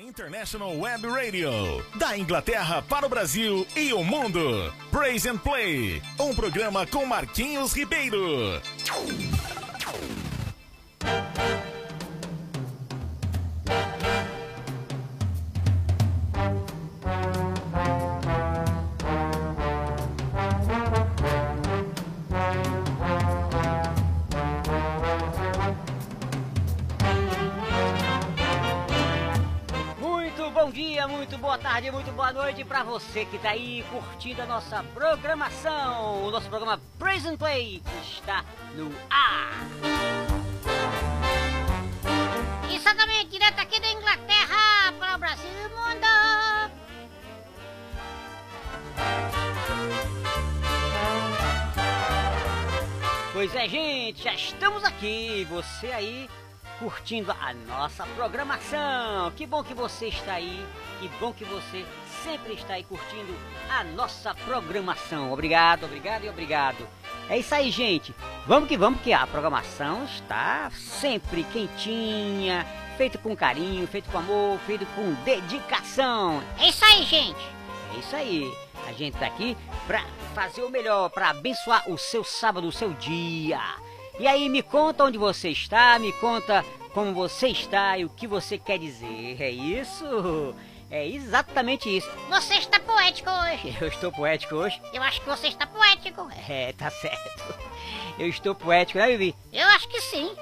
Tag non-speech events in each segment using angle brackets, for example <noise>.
International Web Radio. Da Inglaterra para o Brasil e o mundo. Praise and Play. Um programa com Marquinhos Ribeiro. Noite para você que tá aí curtindo a nossa programação. O nosso programa Praise and Play está no ar. Exatamente, direto aqui da Inglaterra para o Brasil e o mundo. Pois é, gente, já estamos aqui. Você aí curtindo a nossa programação. Que bom que você está aí. Que bom que você sempre está aí curtindo a nossa programação. Obrigado, obrigado e obrigado. É isso aí, gente. Vamos que vamos, que a programação está sempre quentinha, feito com carinho, feito com amor, feito com dedicação. É isso aí, gente. É isso aí. A gente tá aqui pra fazer o melhor, pra abençoar o seu sábado, o seu dia. E aí, me conta onde você está, me conta como você está e o que você quer dizer. É isso? É exatamente isso. Você está poético hoje. Eu estou poético hoje? Eu acho que você está poético. É, tá certo. Eu estou poético, né, Bibi? Eu acho que sim.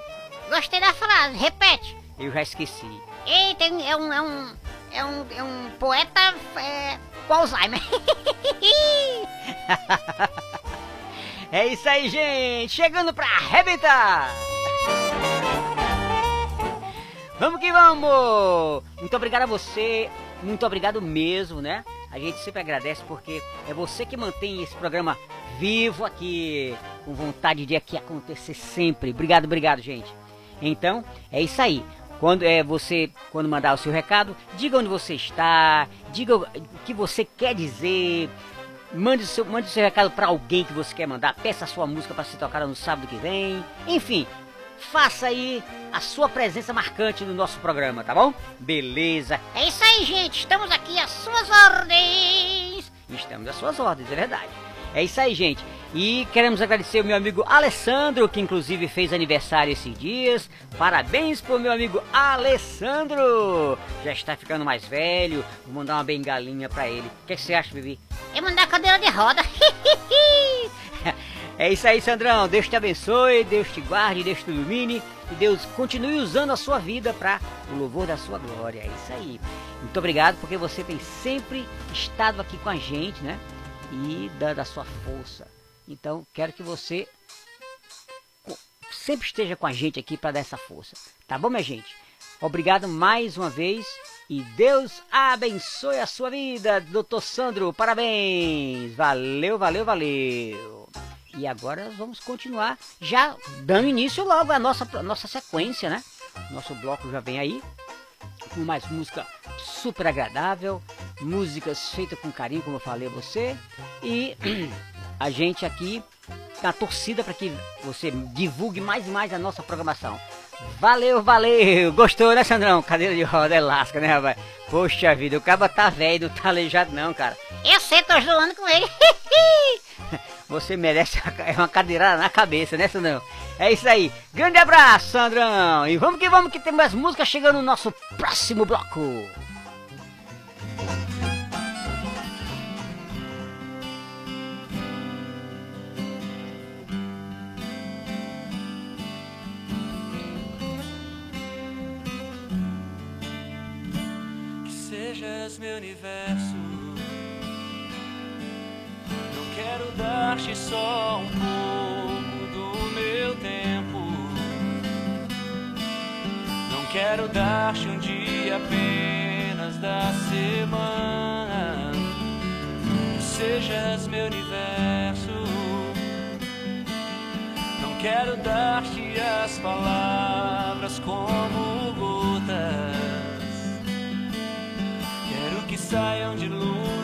Gostei da frase. Repete. Eu já esqueci. Eita, é um, é um, é um, é um poeta é, com Alzheimer. <laughs> É isso aí, gente! Chegando pra arrebentar! Vamos que vamos! Muito obrigado a você, muito obrigado mesmo, né? A gente sempre agradece porque é você que mantém esse programa vivo aqui, com vontade de aqui acontecer sempre. Obrigado, obrigado, gente. Então, é isso aí. Quando é você, quando mandar o seu recado, diga onde você está, diga o que você quer dizer, mande o seu, mande o seu recado para alguém que você quer mandar, peça a sua música para ser tocada no sábado que vem. Enfim, faça aí a sua presença marcante no nosso programa, tá bom? Beleza. É isso aí, gente. Estamos aqui às suas ordens. Estamos às suas ordens, é verdade. É isso aí, gente. E queremos agradecer o meu amigo Alessandro, que inclusive fez aniversário esses dias. Parabéns pro meu amigo Alessandro. Já está ficando mais velho. Vou mandar uma bengalinha pra ele. O que, que você acha, Bibi? Eu mandar a cadeira de roda. <laughs> É isso aí, Sandrão. Deus te abençoe, Deus te guarde, Deus te ilumine e Deus continue usando a sua vida para o louvor da sua glória. É isso aí. Muito obrigado porque você tem sempre estado aqui com a gente, né? E dando a sua força. Então, quero que você sempre esteja com a gente aqui para dar essa força. Tá bom, minha gente? Obrigado mais uma vez e Deus abençoe a sua vida, doutor Sandro. Parabéns! Valeu, valeu, valeu! E agora nós vamos continuar já dando início logo à nossa, à nossa sequência, né? Nosso bloco já vem aí com mais música super agradável, músicas feitas com carinho, como eu falei a você, e <clears throat> a gente aqui na torcida para que você divulgue mais e mais a nossa programação. Valeu, valeu! Gostou, né, Sandrão? Cadeira de roda é lasca, né, rapaz? Poxa vida, o caba tá velho, não tá aleijado não, cara. Eu sei, tô zoando com ele. <laughs> Você merece <laughs> uma cadeirada na cabeça, né, Sandrão? É isso aí. Grande abraço, Sandrão. E vamos que vamos, que tem mais música chegando no nosso próximo bloco. que sejas meu universo. Dar-te só um pouco do meu tempo. Não quero dar-te um dia apenas da semana. Sejas meu universo. Não quero dar-te as palavras como gotas. Quero que saia dilúvio de bênçãos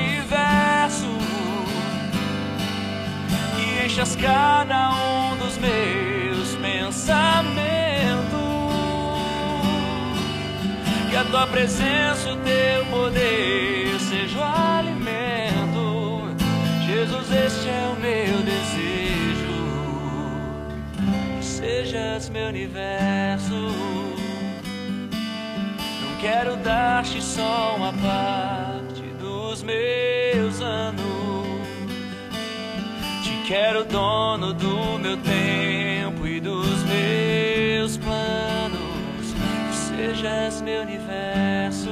que enchas cada um dos meus pensamentos. Que a tua presença, o teu poder seja o alimento. Jesus, este é o meu desejo. Que sejas meu universo. Não quero dar-te só uma parte dos meus anos. Quero dono do meu tempo e dos meus planos. Sejas meu universo.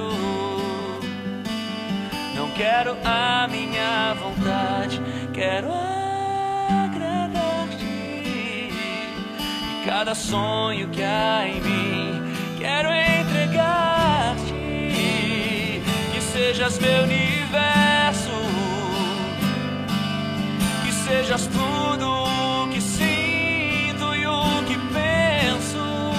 Não quero a minha vontade, quero agradar-te. E cada sonho que há em mim, quero entregar-te. Que sejas meu universo, sejas tudo o que sinto e o que penso.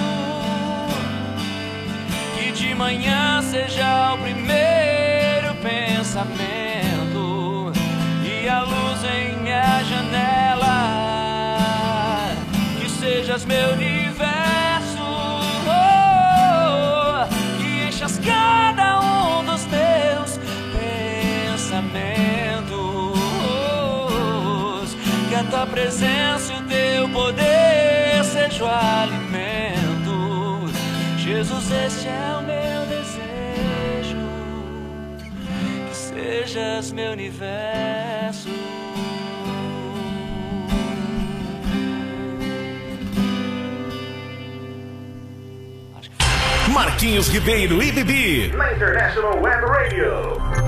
Que de manhã seja o primeiro pensamento e a luz em minha janela. Que sejas meu universo, presença e o teu poder seja o alimento. Jesus, este é o meu desejo. Que sejas meu universo. Marquinhos Ribeiro e Bibi. Na International Web Radio.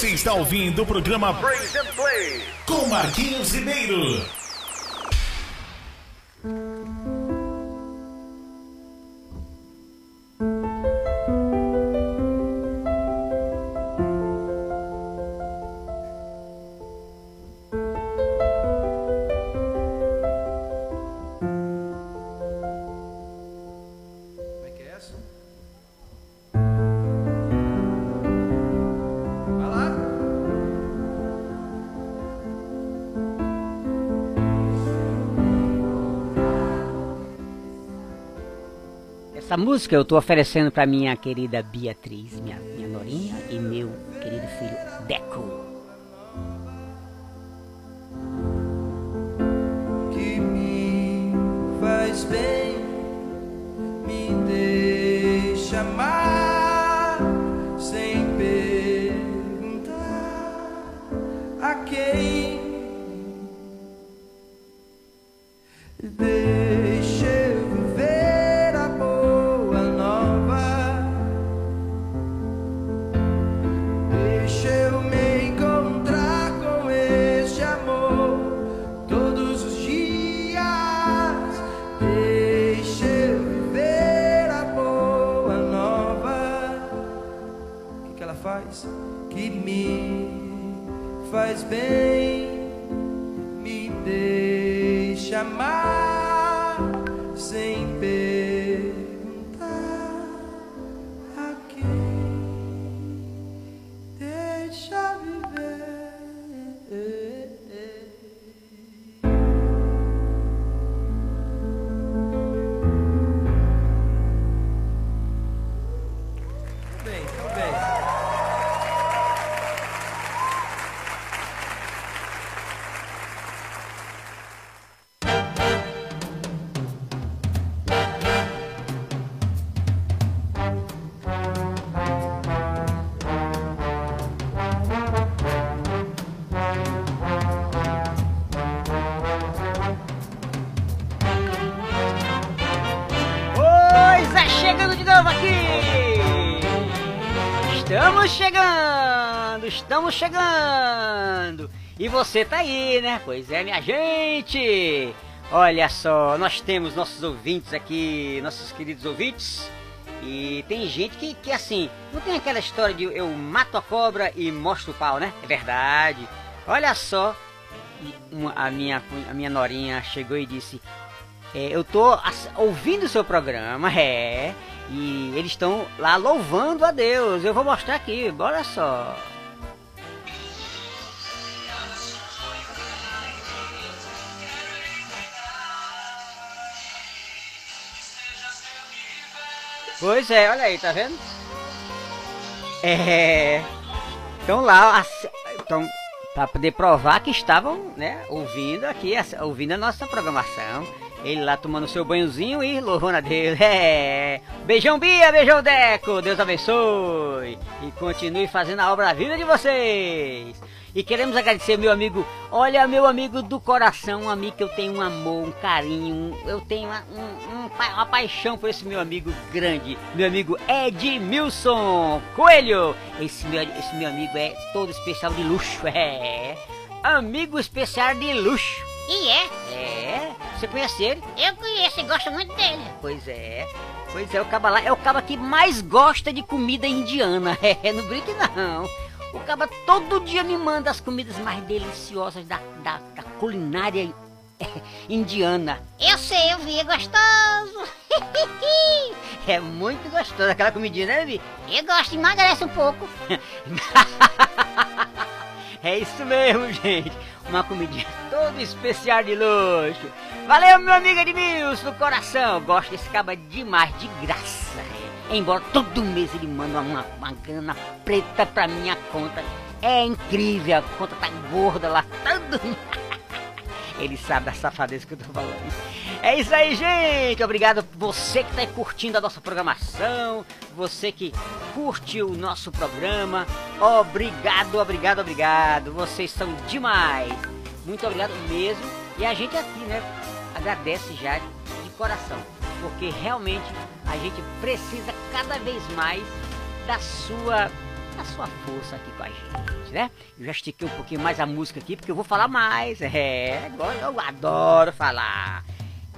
Você está ouvindo o programa Break and Play com Marquinhos Ribeiro. Essa música eu estou oferecendo para minha querida Beatriz, minha, minha norinha, e meu querido filho Deco. Que me faz bem, me deixa mais. que me faz bem, me deixa mais. Estamos chegando. E você tá aí, né? Pois é, minha gente. Olha só, nós temos nossos ouvintes aqui, nossos queridos ouvintes. E tem gente que, que assim, não tem aquela história de eu mato a cobra e mostro o pau, né? É verdade. Olha só, uma- a minha, a minha norinha chegou e disse: é, Eu tô ouvindo o seu programa, <laughs> é. E eles estão lá louvando a Deus. Eu vou mostrar aqui, bora só. Pois é, olha aí, tá vendo? É. Estão lá, estão para poder provar que estavam, né, ouvindo aqui, ouvindo a nossa programação. Ele lá tomando seu banhozinho e louvando a Deus. É. Beijão Bia, beijão Deco. Deus abençoe e continue fazendo a obra da vida de vocês. E queremos agradecer meu amigo, olha meu amigo do coração, um amigo que eu tenho um amor, um carinho, um- eu tenho uma, um- um uma paixão por esse meu amigo grande, meu amigo Edmilson Coelho. Esse meu, esse meu amigo é todo especial de luxo, é. Amigo especial de luxo. E é, É, você conhece ele? eu conheço e gosto muito dele. Pois é. Pois é, o caba lá é o caba que mais gosta de comida indiana. <laughs> É, não brinque não. O caba todo dia me manda as comidas mais deliciosas da, da, da culinária é, <laughs> indiana. Eu sei, eu vi, é gostoso. <laughs> É muito gostoso aquela comidinha, né, Vi? Eu gosto, emagrece um pouco. É isso mesmo, gente. Uma comidinha toda especial de luxo. Valeu, meu amigo Edmilson, do coração. Gosto desse caba demais, de graça. é. Embora todo mês ele manda uma, uma grana preta pra minha conta. É incrível, a conta tá gorda lá. <laughs> Todo... Ele sabe da safadeza que eu tô falando. É isso aí, gente. Obrigado você que tá curtindo a nossa programação. Você que curte o nosso programa. Obrigado, obrigado, obrigado. Vocês são demais. Muito obrigado mesmo. E a gente aqui, né, agradece já de coração. Porque realmente a gente precisa cada vez mais da sua da sua força aqui com a gente, né? Eu já estiquei um pouquinho mais a música aqui porque eu vou falar mais. <laughs> É, agora eu adoro falar.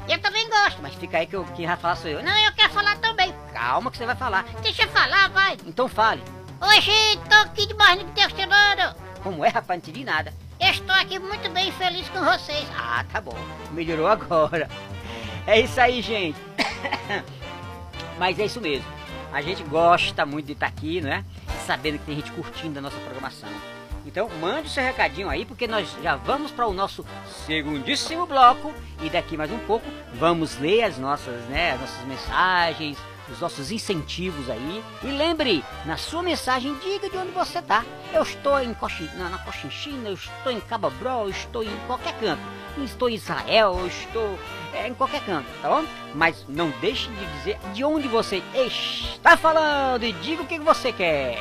Eu também gosto. Mas fica aí que eu, quem vai falar sou eu. Não, Não, eu quero falar também. calma que você vai falar. Deixa eu falar, vai. Então fale. Oi, gente, tô aqui de Barrinho de Testosterona. Como é, rapaz? Não entendi nada. Estou aqui muito bem feliz com vocês. Ah, tá bom. Melhorou agora. É isso aí, gente. <coughs> Mas é isso mesmo. A gente gosta muito de estar aqui, né? Sabendo que tem gente curtindo a nossa programação. Então, mande seu recadinho aí, porque nós já vamos para o nosso segundíssimo bloco. E daqui mais um pouco vamos ler as nossas, né, as nossas mensagens, os nossos incentivos aí. E lembre, na sua mensagem, diga de onde você está. Eu estou em Coxin, na, na Cochinchina, eu estou em Cababró, eu estou em qualquer canto. Estou em Israel, estou é, em qualquer canto, tá bom? Mas não deixe de dizer de onde você está falando e diga o que você quer.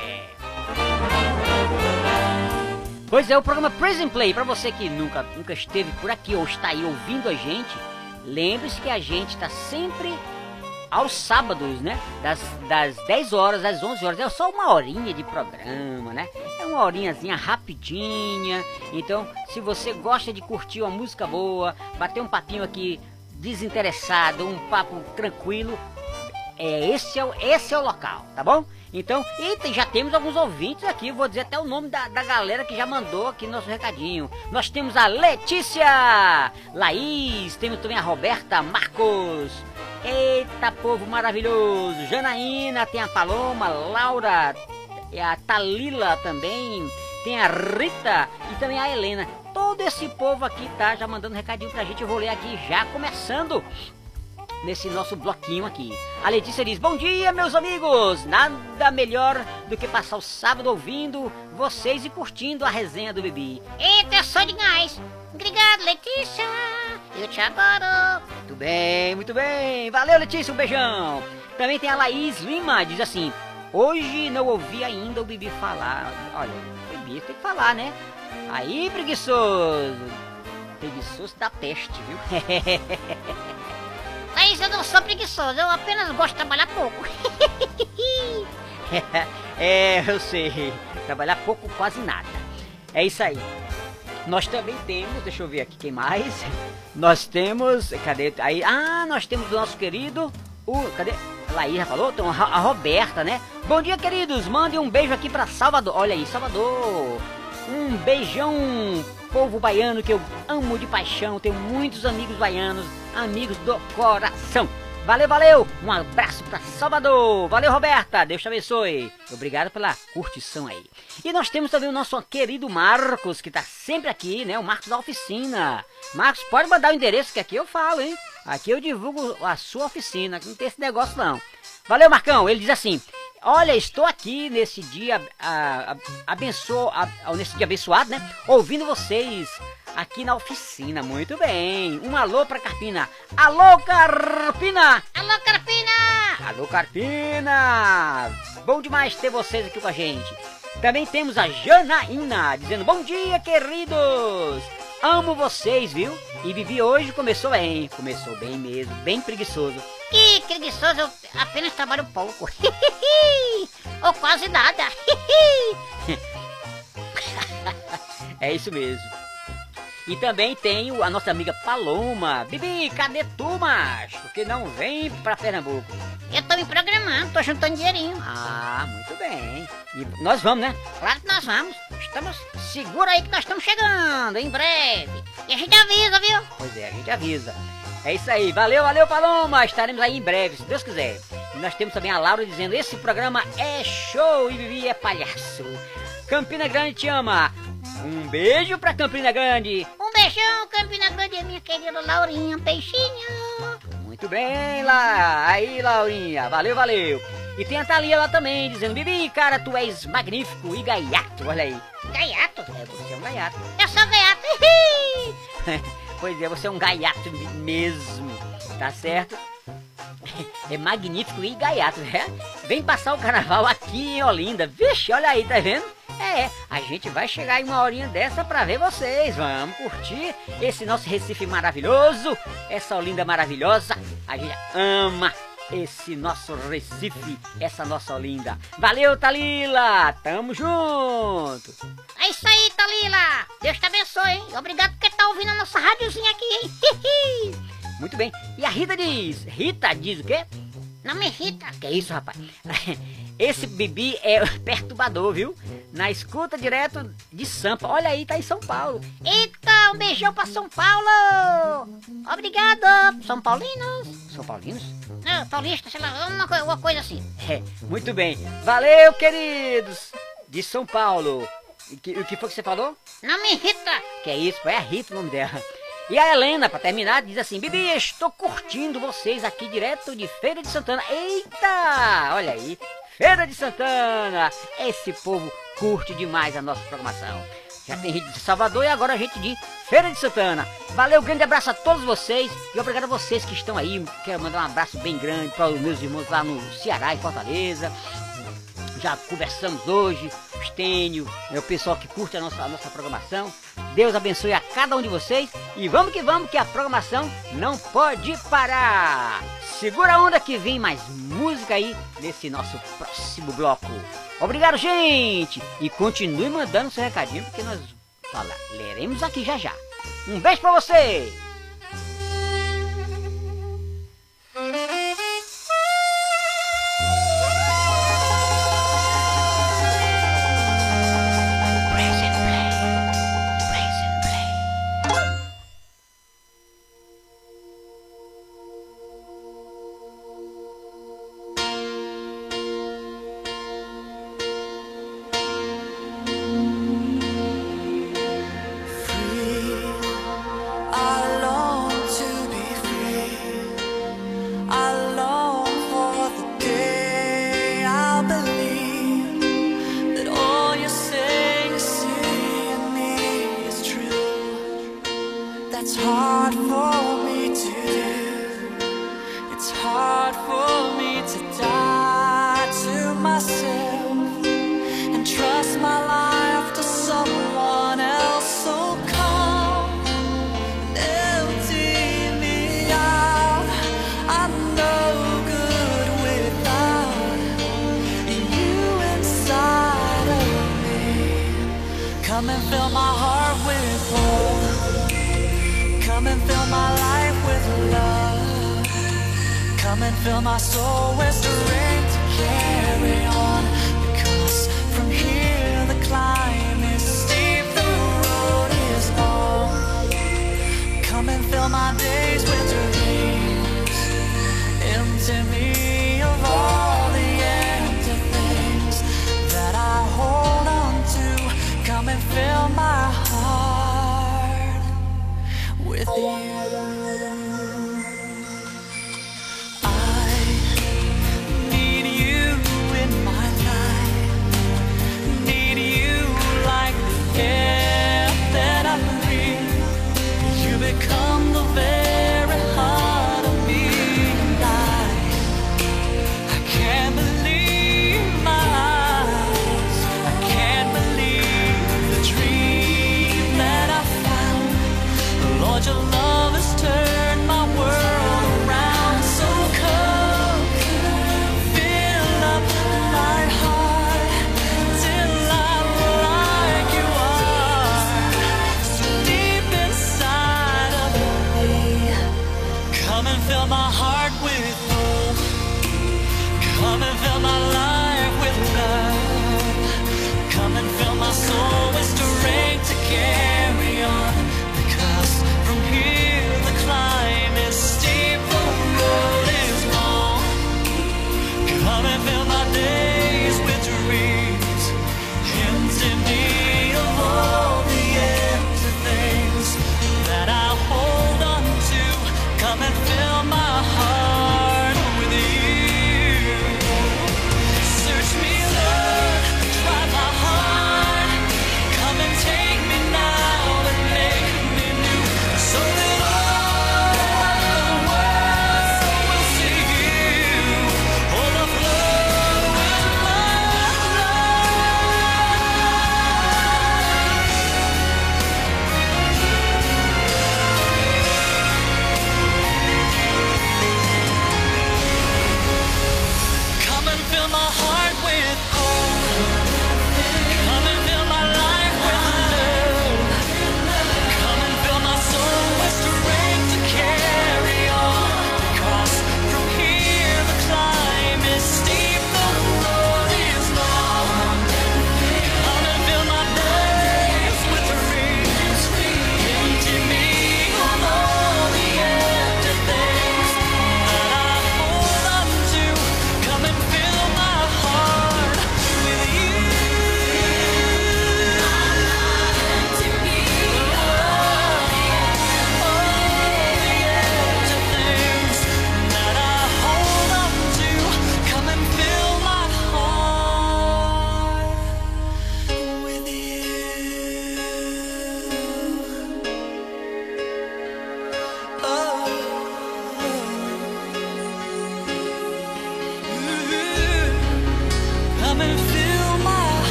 Pois é, o programa Prison Play, para você que nunca, nunca esteve por aqui ou está aí ouvindo a gente, lembre-se que a gente está sempre aos sábados, né? Das, das 10 horas às 11 horas. É só uma horinha de programa, né? É uma horinhazinha rapidinha. Então, se você gosta de curtir uma música boa, bater um papinho aqui desinteressado, um papo tranquilo, é, esse, é o, esse é o local, tá bom? Então, e já temos alguns ouvintes aqui, vou dizer até o nome da, da galera que já mandou aqui nosso recadinho. Nós temos a Letícia, Laís, temos também a Roberta, Marcos. Eita, povo maravilhoso! Janaína, tem a Paloma, Laura, a Talila também, tem a Rita e também a Helena. Todo esse povo aqui tá já mandando recadinho pra gente, eu vou ler aqui já começando nesse nosso bloquinho aqui. A Letícia diz: Bom dia, meus amigos! Nada melhor do que passar o sábado ouvindo vocês e curtindo a resenha do Bibi. Eita, eu sou de gás. Obrigado, Letícia. Eu te adoro. Muito bem, muito bem. Valeu, Letícia, um beijão. Também tem a Laís Lima, diz assim: Hoje não ouvi ainda o Bibi falar. Olha, o Bibi tem que falar, né? Aí, preguiçoso. Preguiçoso da peste, viu? <laughs> Eu não sou preguiçoso, eu apenas gosto de trabalhar pouco. <laughs> É, eu sei. Trabalhar pouco, quase nada. É isso aí. Nós também temos, deixa eu ver aqui quem mais. Nós temos, cadê? Aí, ah, nós temos o nosso querido, o, cadê? Laís já falou? Então, a Roberta, né? Bom dia, queridos. Mande um beijo aqui pra Salvador. Olha aí, Salvador. Um beijão, povo baiano que eu amo de paixão. Tenho muitos amigos baianos, amigos do coração. Valeu, valeu! Um abraço pra Salvador! Valeu, Roberta! Deus te abençoe! Obrigado pela curtição aí. E nós temos também o nosso querido Marcos, que tá sempre aqui, né? O Marcos da oficina. Marcos, pode mandar o endereço que aqui eu falo, hein? Aqui eu divulgo a sua oficina, não tem esse negócio não. Valeu, Marcão! Ele diz assim: Olha, estou aqui nesse dia a, a, abençoo, a- a- nesse dia abençoado, né? Ouvindo vocês aqui na oficina. Muito bem. Um alô pra Carpina. Alô, Carpina! Alô, Carpina! Alô, Carpina! Bom demais ter vocês aqui com a gente. Também temos a Janaína dizendo bom dia, queridos! Amo vocês, viu? E Vivi hoje começou bem. Começou bem mesmo, bem preguiçoso. Que preguiçoso, eu apenas trabalho pouco. <laughs> Ou quase nada. <laughs> É isso mesmo. E também tem o- a nossa amiga Paloma. Bibi, cadê tu, macho? Que não vem pra Pernambuco. Eu tô me programando, tô juntando dinheirinho. Ah, muito bem. E nós vamos, né? Claro que nós vamos. Estamos segura aí que nós estamos chegando em breve. E a gente avisa, viu? Pois é, a gente avisa. É isso aí. Valeu, valeu, Paloma. Estaremos aí em breve, se Deus quiser. E nós temos também a Laura dizendo: esse programa é show e Vivi é palhaço. Campina Grande te ama. Um beijo pra Campina Grande. Um beijão, Campina Grande, minha querida Laurinha. Beijinho. Muito bem, lá. Aí, Laurinha. Valeu, valeu. E tem a Thalia lá também, dizendo: Bibi, cara, tu és magnífico e gaiato. Olha aí. Gaiato. É, você é um gaiato. Eu sou gaiato. <laughs> Pois é, você é um gaiato mesmo. Tá certo? É magnífico e gaiato, né? Vem passar o carnaval aqui em Olinda. Vixe, olha aí, tá vendo? É, a gente vai chegar em uma horinha dessa pra ver vocês. Vamos curtir esse nosso Recife maravilhoso, essa Olinda maravilhosa. A gente ama esse nosso Recife, essa nossa Olinda. Valeu, Talila! Tamo junto! É isso aí, Talila. Deus te abençoe, hein? Obrigado por tá ouvindo a nossa rádiozinha aqui, hein? Muito bem. E a Rita diz? Rita diz o quê? Não me irrita. Que isso, rapaz? <laughs> Esse Bibi é <laughs> perturbador, viu? Na escuta direto de Sampa. Olha aí, tá em São Paulo. Eita, um beijão pra São Paulo. Obrigado, São Paulinos. São Paulinos? Não, paulista, sei lá, uma, uma coisa assim. É, muito bem. Valeu, queridos! De São Paulo. E que- o que foi que você falou? Não me irrita. Que é isso, é a Rita o nome dela. E a Helena, pra terminar, diz assim: Bibi, estou curtindo vocês aqui direto de Feira de Santana. Eita! Olha aí, Feira de Santana! Esse povo curte demais a nossa programação. Já tem gente de Salvador e agora a gente de Feira de Santana. Valeu, grande abraço a todos vocês e obrigado a vocês que estão aí. Quero mandar um abraço bem grande para os meus irmãos lá no Ceará e Fortaleza já conversamos hoje, o Stênio, é o pessoal que curte a nossa, a nossa programação. Deus abençoe a cada um de vocês e vamos que vamos que a programação não pode parar. Segura a onda que vem mais música aí nesse nosso próximo bloco. Obrigado, gente! E continue mandando seu recadinho porque nós fala, leremos aqui já já. Um beijo pra você!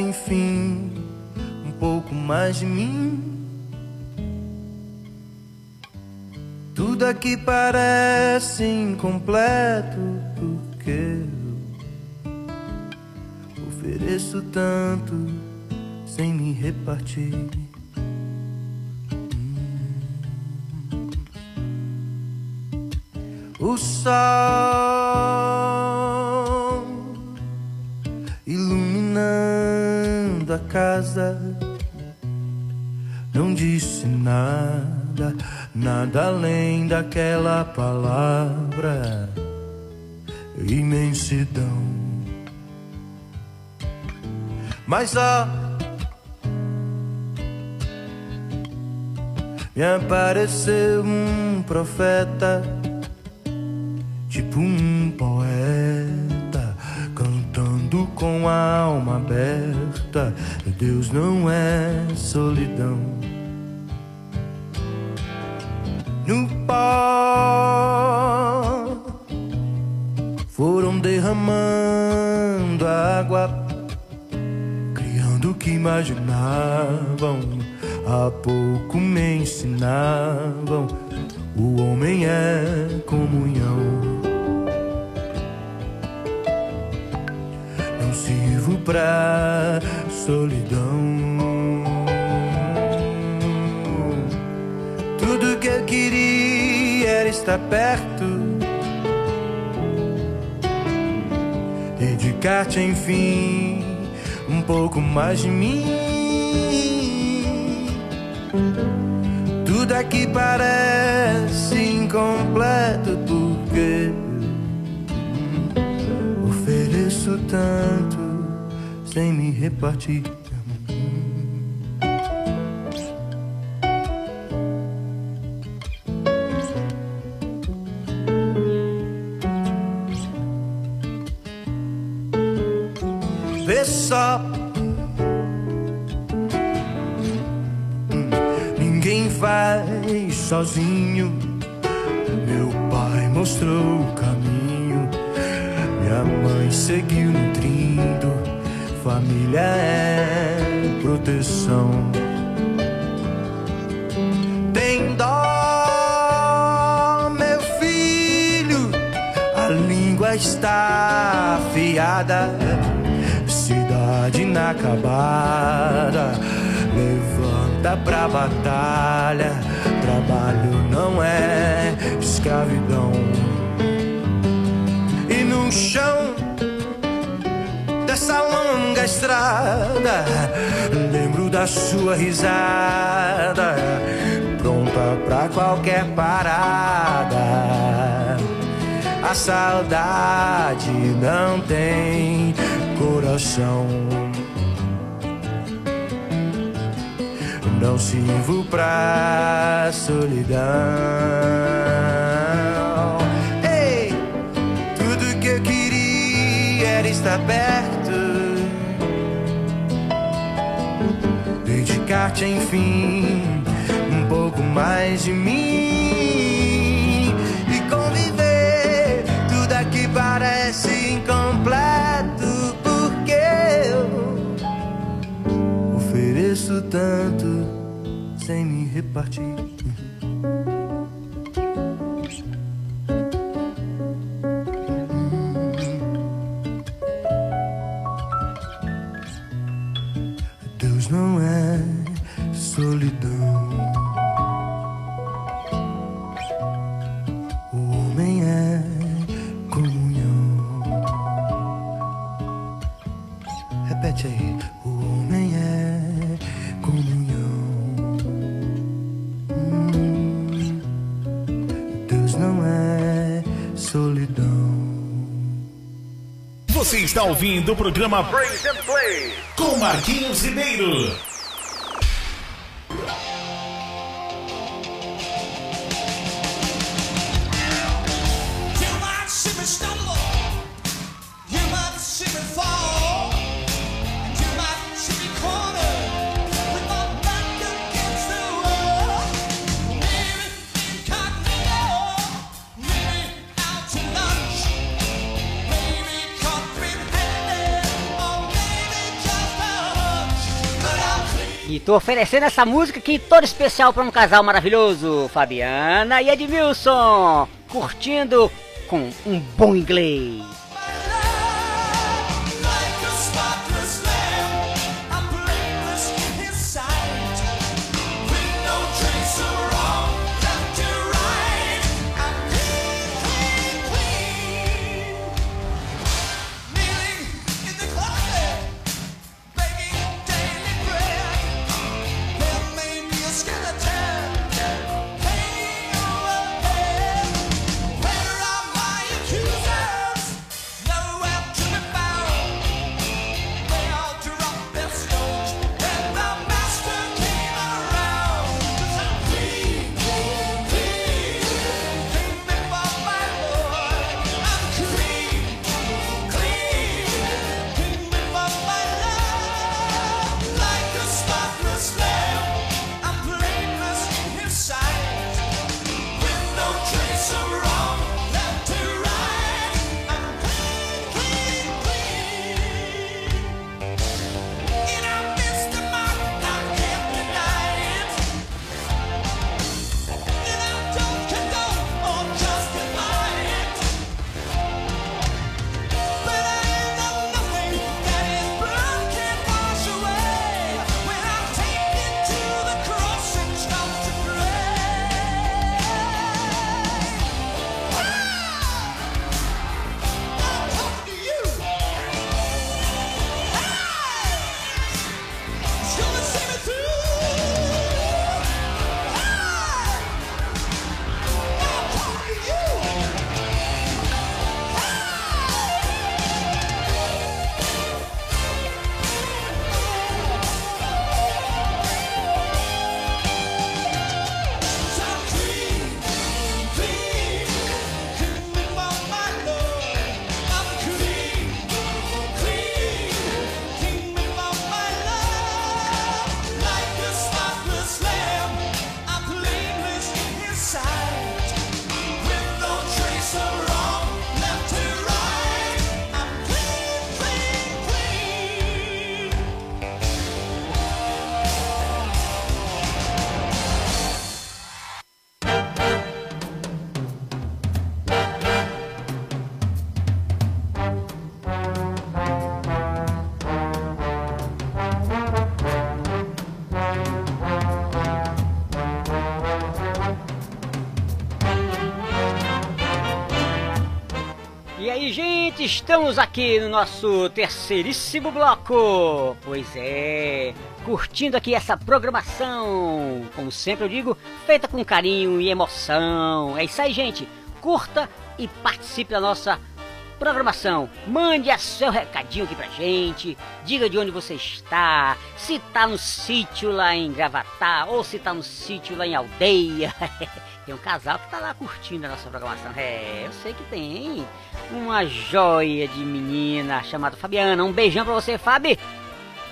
enfim, um pouco mais de mim. Tudo aqui parece incompleto porque eu ofereço tanto sem me repartir. Hum. O sol casa. Não disse nada, nada além daquela palavra imensidão. Mas lá me apareceu um profeta, tipo um poeta, cantando com a alma aberta Deus não é solidão. No pó foram derramando água, criando o que imaginavam. Há pouco me ensinavam: o homem é comunhão. Não sirvo pra solidão. Tudo que eu queria era estar perto. Dedicar-te, enfim, um pouco mais de mim. Tudo aqui parece incompleto porque ofereço tanto sem me repartir. Vê só. Hum, Ninguém faz sozinho. Meu pai mostrou o caminho. Minha mãe seguiu nutrindo. Família é proteção. Tem dó, meu filho. A língua está afiada. Cidade inacabada. Levanta pra batalha. Trabalho não é escravidão. E no chão dessa longa estrada. Lembro da sua risada, pronta pra qualquer parada. A saudade não tem coração. Não sirvo pra solidão. Ei! Tudo que eu queria era estar perto. Enfim, um pouco mais de mim. E conviver, tudo aqui parece incompleto. Porque eu ofereço tanto sem me repartir. Deus não é solidão. O homem é comunhão. Repete aí. O homem é comunhão. Deus não é solidão. Você está ouvindo o programa Praise and Play com Marquinhos Ribeiro. Oferecendo essa música aqui toda especial para um casal maravilhoso, Fabiana e Edmilson, curtindo com um bom inglês. Aí, gente, estamos aqui no nosso terceiríssimo bloco. Pois é, curtindo aqui essa programação, como sempre eu digo, feita com carinho e emoção. É isso aí, gente. Curta e participe da nossa programação. Mande a seu recadinho aqui pra gente. Diga de onde você está. Se tá no sítio lá em Gravatá ou se tá no sítio lá em Aldeia. <laughs> Tem um casal que tá lá curtindo a nossa programação. É, eu sei que tem. Uma joia de menina chamada Fabiana. Um beijão pra você, Fabi.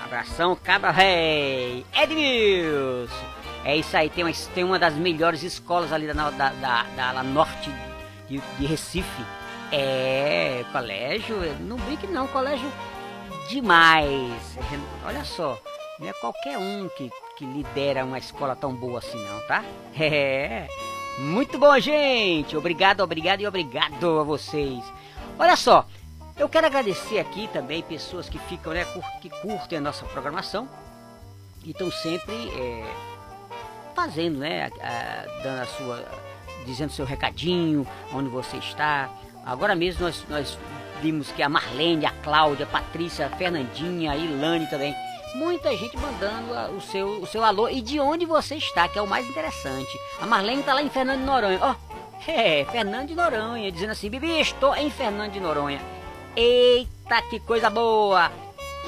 Abração, cabra rei. Edmilson. É isso aí, tem uma, tem uma das melhores escolas ali da, da, da, da ala norte de, de Recife. É, colégio, não brinque não, colégio demais. Olha só, não é qualquer um que, que lidera uma escola tão boa assim não, tá? <laughs> É, muito bom, gente. Obrigado, obrigado e obrigado a vocês. Olha só, eu quero agradecer aqui também pessoas que ficam, né, que curtem a nossa programação e estão sempre é, fazendo, né, a- a- dando a sua, dizendo seu recadinho, onde você está. Agora mesmo nós, nós vimos que a Marlene, a Cláudia, a Patrícia, a Fernandinha, a Ilane também, muita gente mandando a- o seu, o seu alô e de onde você está, que é o mais interessante. A Marlene está lá em Fernando de Noronha, ó, é, Fernando de Noronha, dizendo assim, Bibi, estou em Fernando de Noronha. Eita, que coisa boa!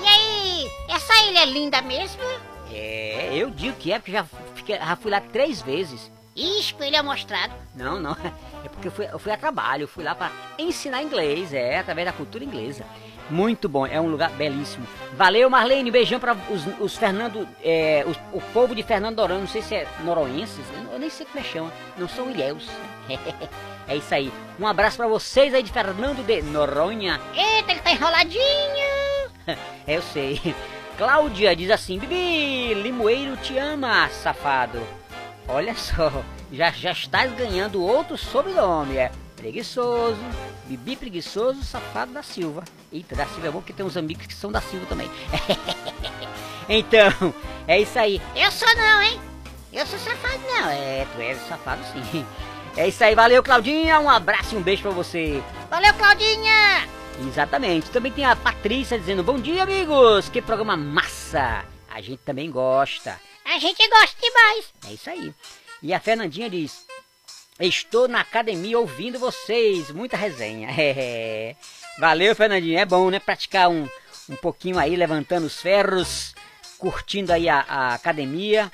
E aí, essa ilha é linda mesmo? É, eu digo que é, porque já, já fui lá três vezes. Ixi, ele é mostrado. Não, não. <laughs> É porque eu fui, eu fui a trabalho, eu fui lá para ensinar inglês, é, através da cultura inglesa. Muito bom, é um lugar belíssimo. Valeu, Marlene, beijão para os, os Fernando, é, os- o povo de Fernando Noronha, não sei se é noroenses, eu, nem sei como é chama, não são ilhéus. <laughs> é isso aí. Um abraço para vocês aí de Fernando de Noronha. Eita, ele tá enroladinho. <laughs> É, eu sei. Cláudia diz assim: Bibi, Limoeiro te ama, safado. Olha só, já, já estás ganhando outro sobrenome. É preguiçoso, Bibi preguiçoso, safado da Silva. Eita, da Silva é bom porque tem uns amigos que são da Silva também. <laughs> então, é isso aí. Eu sou não, hein? Eu sou safado não. É, tu és safado sim. <laughs> É isso aí, valeu Claudinha, um abraço e um beijo pra você. Valeu, Claudinha. Exatamente. Também tem a Patrícia dizendo: Bom dia, amigos! Que programa massa! A gente também gosta. A gente gosta demais. É isso aí. E a Fernandinha diz: Estou na academia ouvindo vocês. Muita resenha. <laughs> É. Valeu, Fernandinha. É bom, né? Praticar um, um pouquinho aí, levantando os ferros, curtindo aí a, a academia,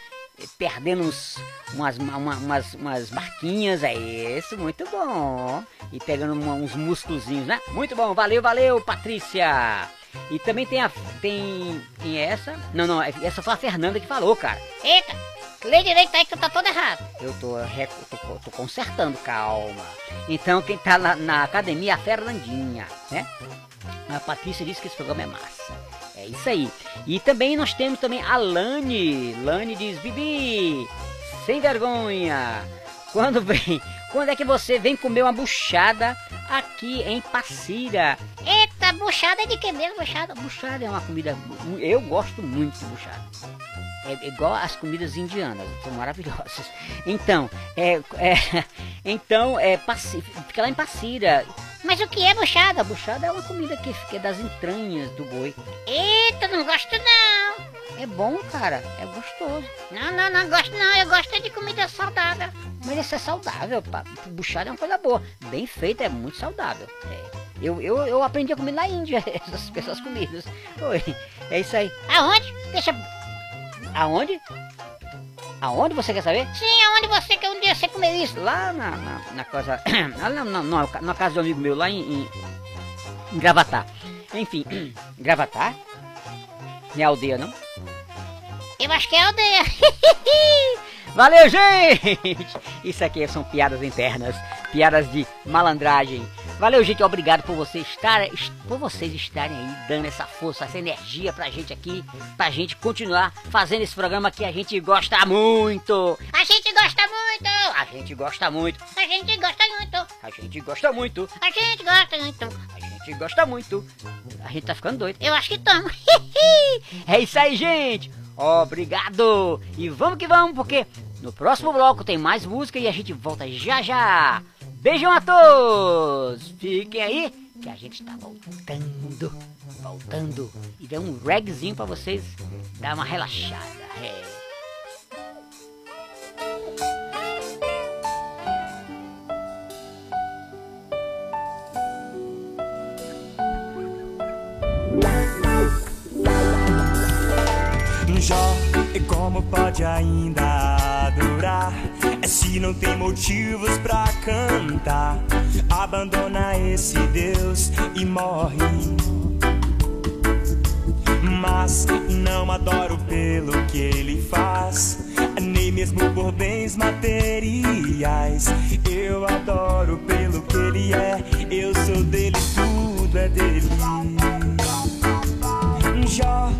perdendo uns, umas, uma- umas, umas marquinhas. É isso, muito bom. E pegando uma- uns músculozinhos, né? Muito bom. Valeu, valeu, Patrícia. E também tem a. Tem. É essa? Não, não, essa foi a Fernanda que falou, cara. Eita, lê direito aí que tu tá todo errado. Eu tô, re- tô, tô consertando, calma. Então quem tá na, na academia é a Fernandinha, né? A Patrícia disse que esse programa é massa. É isso aí. E também nós temos também a Lani. Lani diz, Bibi, sem vergonha. Quando <laughs> vem, quando é que você vem comer uma buchada aqui em Passira? Eita, buchada é de que mesmo, buchada? Buchada é uma comida, eu gosto muito de buchada. É igual as comidas indianas, são maravilhosas. Então, é, é <laughs> então é fica lá em Passira. Mas o que é buchada? Buchada é uma comida que fica das entranhas do boi. Eita, não gosto não. É bom, cara, é gostoso. Não, não, não gosto não. Eu gosto é de comida saudável. Mas isso é saudável, pá. buchada é uma coisa boa. Bem feita, é muito saudável. É. Eu, eu, eu aprendi a comer na Índia <laughs> essas, essas comidas. Oi, é isso aí. Aonde? Deixa... Aonde? Aonde você quer saber? Sim, aonde você quer um dia você comer isso? Lá na, na, na casa. <clears throat> na, na, na, na casa de um amigo meu, lá em, em, em Gravatar. Enfim, <clears throat> Gravatar? Não é aldeia, não? Eu acho que é aldeia. <laughs> Valeu, gente! <laughs> Isso aqui são piadas internas, piadas de malandragem. Valeu, gente, obrigado por você estar, por vocês estarem aí dando essa força, essa energia pra gente aqui, pra gente continuar fazendo esse programa que a gente gosta muito. A gente gosta muito. A gente gosta muito, A gente gosta muito. a gente gosta muito, A gente gosta muito. a gente gosta muito. A gente tá ficando doido. Eu acho que estamos. <laughs> É isso aí, gente. Obrigado. E vamos que vamos, porque no próximo bloco tem mais música e a gente volta já já. Beijão a todos. Fiquem aí que a gente está voltando, voltando. E deu um regzinho pra vocês dar uma relaxada. É. E como pode ainda durar? É se não tem motivos pra cantar. Abandona esse Deus e morre. Mas não adoro pelo que ele faz, nem mesmo por bens materiais. Eu adoro pelo que ele é, eu sou dele, tudo é dele. Jó,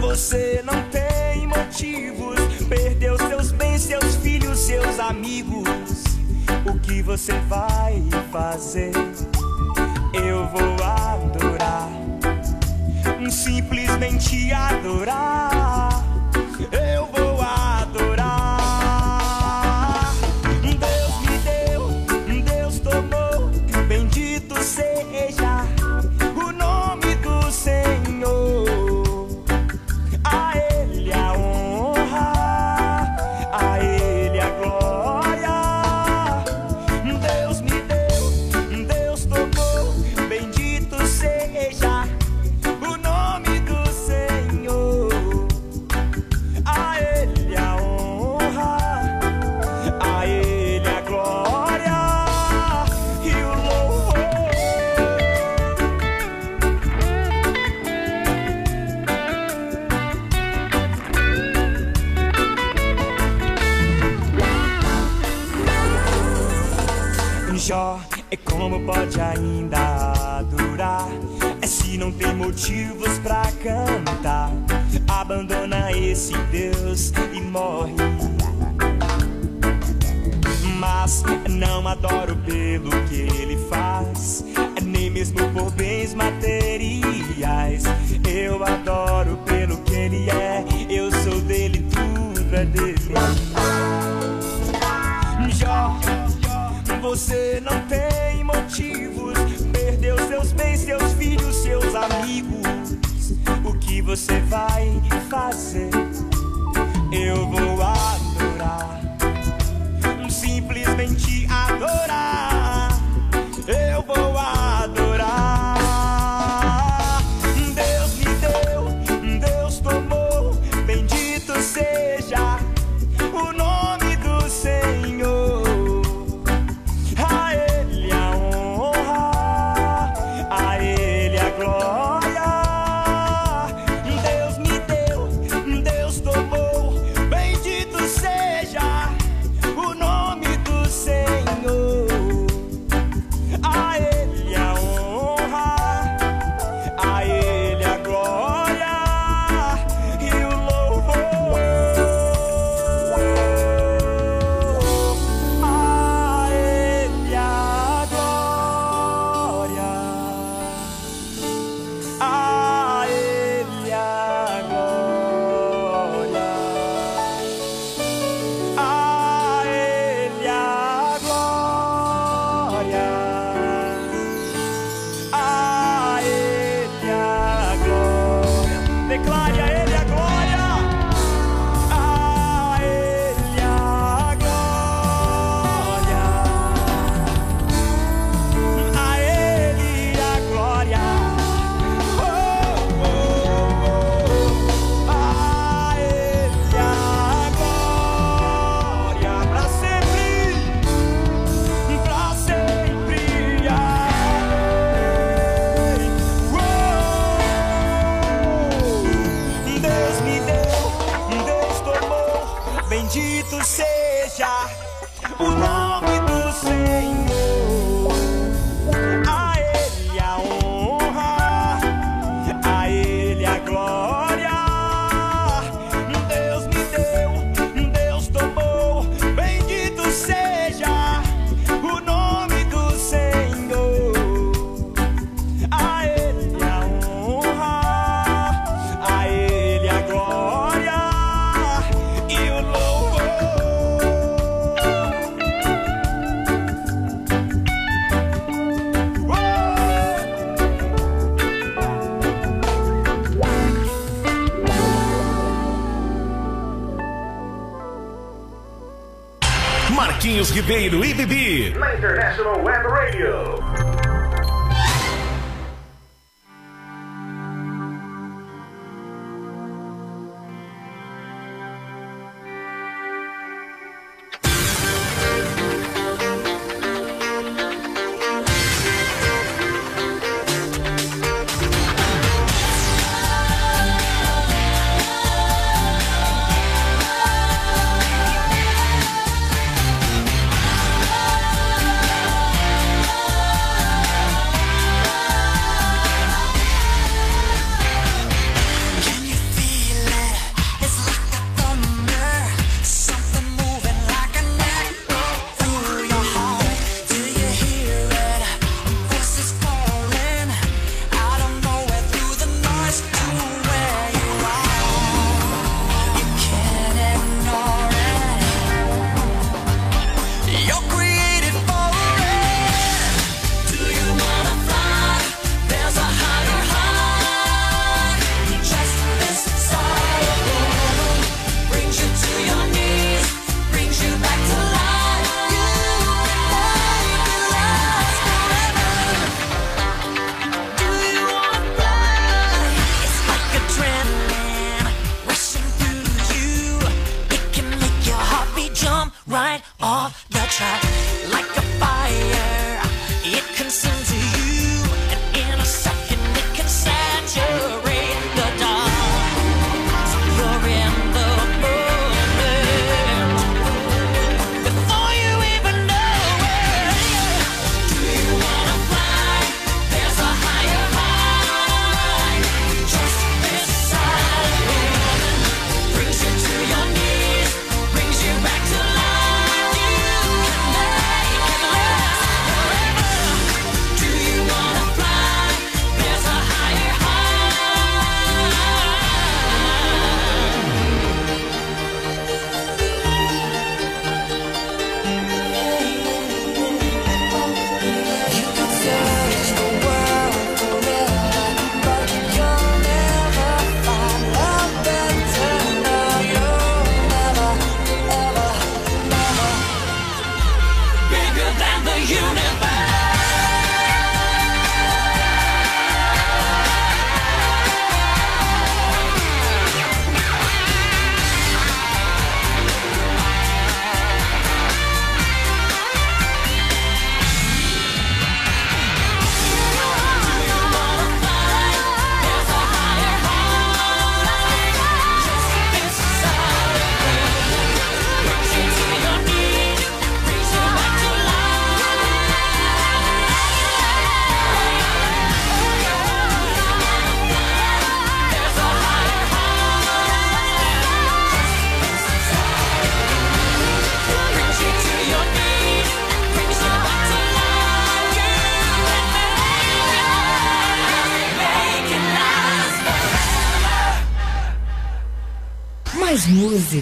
você não Perdeu seus bens, seus filhos, seus amigos. O que você vai fazer? Eu vou adorar. Simplesmente adorar. Motivos pra cantar. Abandona esse Deus e morre. Mas não adoro pelo que ele faz, nem mesmo por bens materiais. Eu adoro pelo que ele é, eu sou dele, tudo é dele. Jó, você não tem motivos. Seus bens, seus filhos, seus amigos. O que você vai fazer? Eu vou adorar. Simplesmente adorar. Ribeiro e Bibi.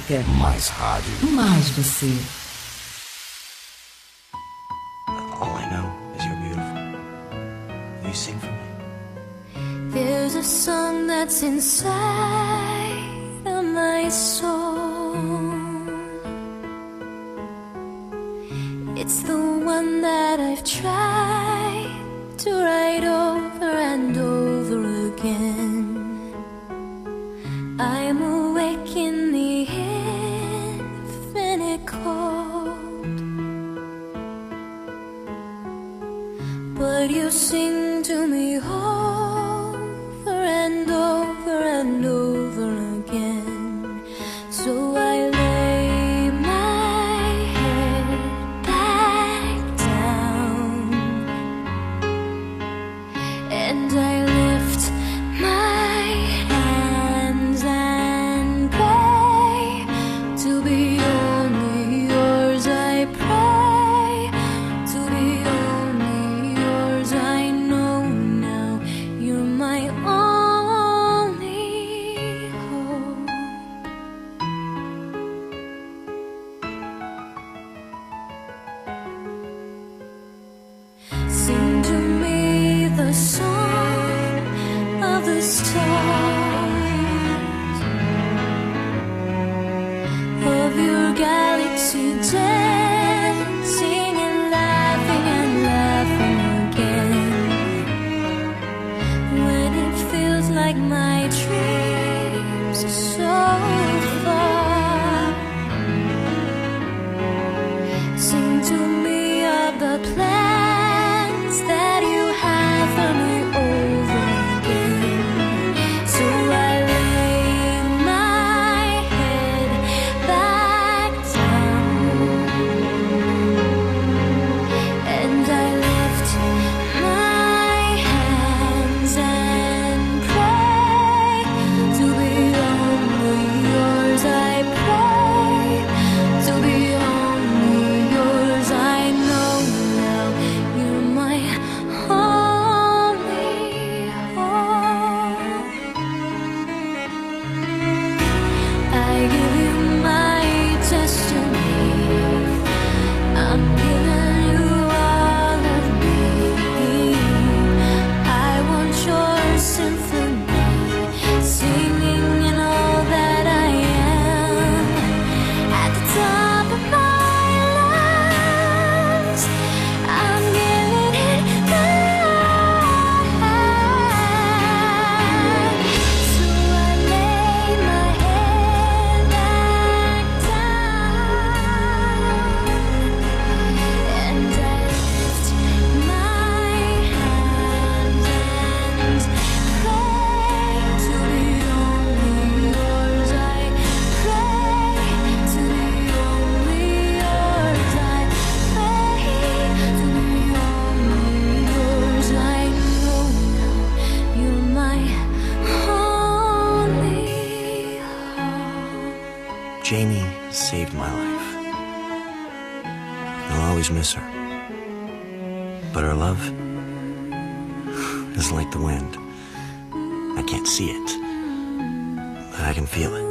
música. Mais rádio. Mais você. All I know is you're beautiful. You sing for me. There's a sun that's inside. Is like the wind. I can't see it, but I can feel it.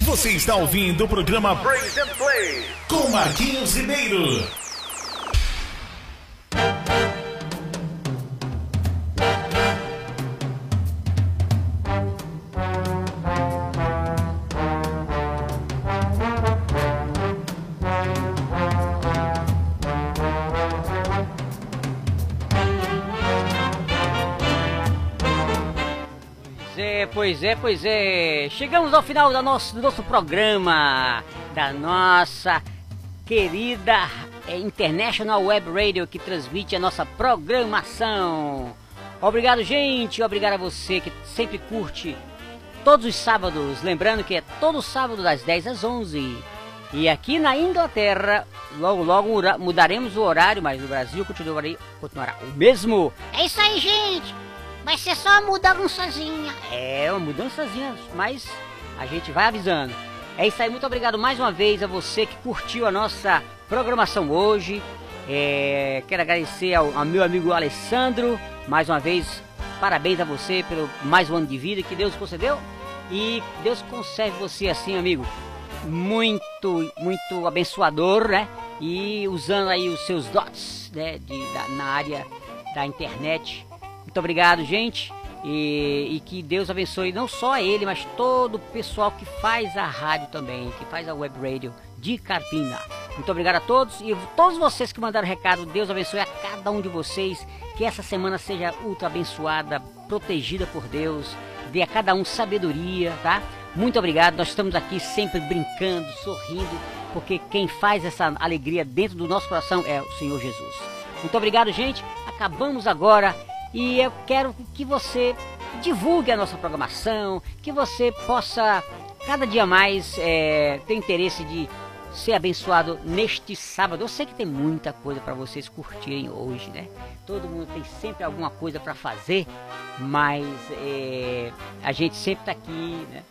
Você está ouvindo o programa Praise and Play com Marquinhos Ribeiro. Pois é, pois é, é. Chegamos ao final da nosso, do nosso programa, da nossa querida eh, International Web Radio que transmite a nossa programação. Obrigado, gente. Obrigado a você que sempre curte todos os sábados. Lembrando que é todo sábado das 10 às 11. E aqui na Inglaterra, logo logo mudaremos o horário, mas no Brasil continuará, continuará o mesmo. É isso aí, gente. Vai ser só uma mudançazinha. É, uma mudançazinha, mas a gente vai avisando. É isso aí, muito obrigado mais uma vez a você que curtiu a nossa programação hoje. É, quero agradecer ao, ao meu amigo Alessandro, mais uma vez, parabéns a você pelo mais um ano de vida que Deus concedeu. E Deus conserve você assim, amigo, muito, muito abençoador, né? E usando aí os seus dots, né, de, da- na área da internet. Muito obrigado, gente. E, e que Deus abençoe não só ele, mas todo o pessoal que faz a rádio também, que faz a web radio de Carpina. Muito obrigado a todos e todos vocês que mandaram recado. Deus abençoe a cada um de vocês. Que essa semana seja ultra abençoada, protegida por Deus. Dê a cada um sabedoria, tá? Muito obrigado. Nós estamos aqui sempre brincando, sorrindo, porque quem faz essa alegria dentro do nosso coração é o Senhor Jesus. Muito obrigado, gente. Acabamos agora e eu quero que você divulgue a nossa programação, que você possa cada dia mais é, ter interesse de ser abençoado neste sábado. Eu sei que tem muita coisa para vocês curtirem hoje, né? Todo mundo tem sempre alguma coisa para fazer, mas é, a gente sempre está aqui, né?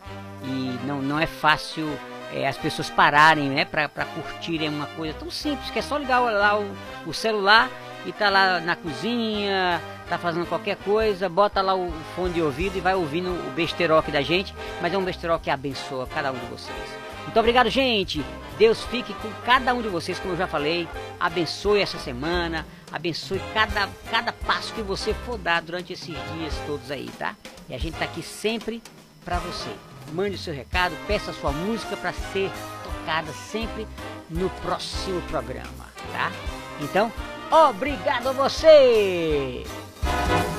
E não, não é fácil é, as pessoas pararem, né? Para curtirem uma coisa tão simples que é só ligar lá o, o celular e tá lá na cozinha, tá fazendo qualquer coisa, bota lá o fone de ouvido e vai ouvindo o besteroque da gente, mas é um besteroque que abençoa cada um de vocês. Muito obrigado, gente. Deus fique com cada um de vocês, como eu já falei. Abençoe essa semana, abençoe cada, cada passo que você for dar durante esses dias todos aí, tá? E a gente tá aqui sempre para você. Mande o seu recado, peça a sua música para ser tocada sempre no próximo programa, tá? Então, obrigado a você! Thank you.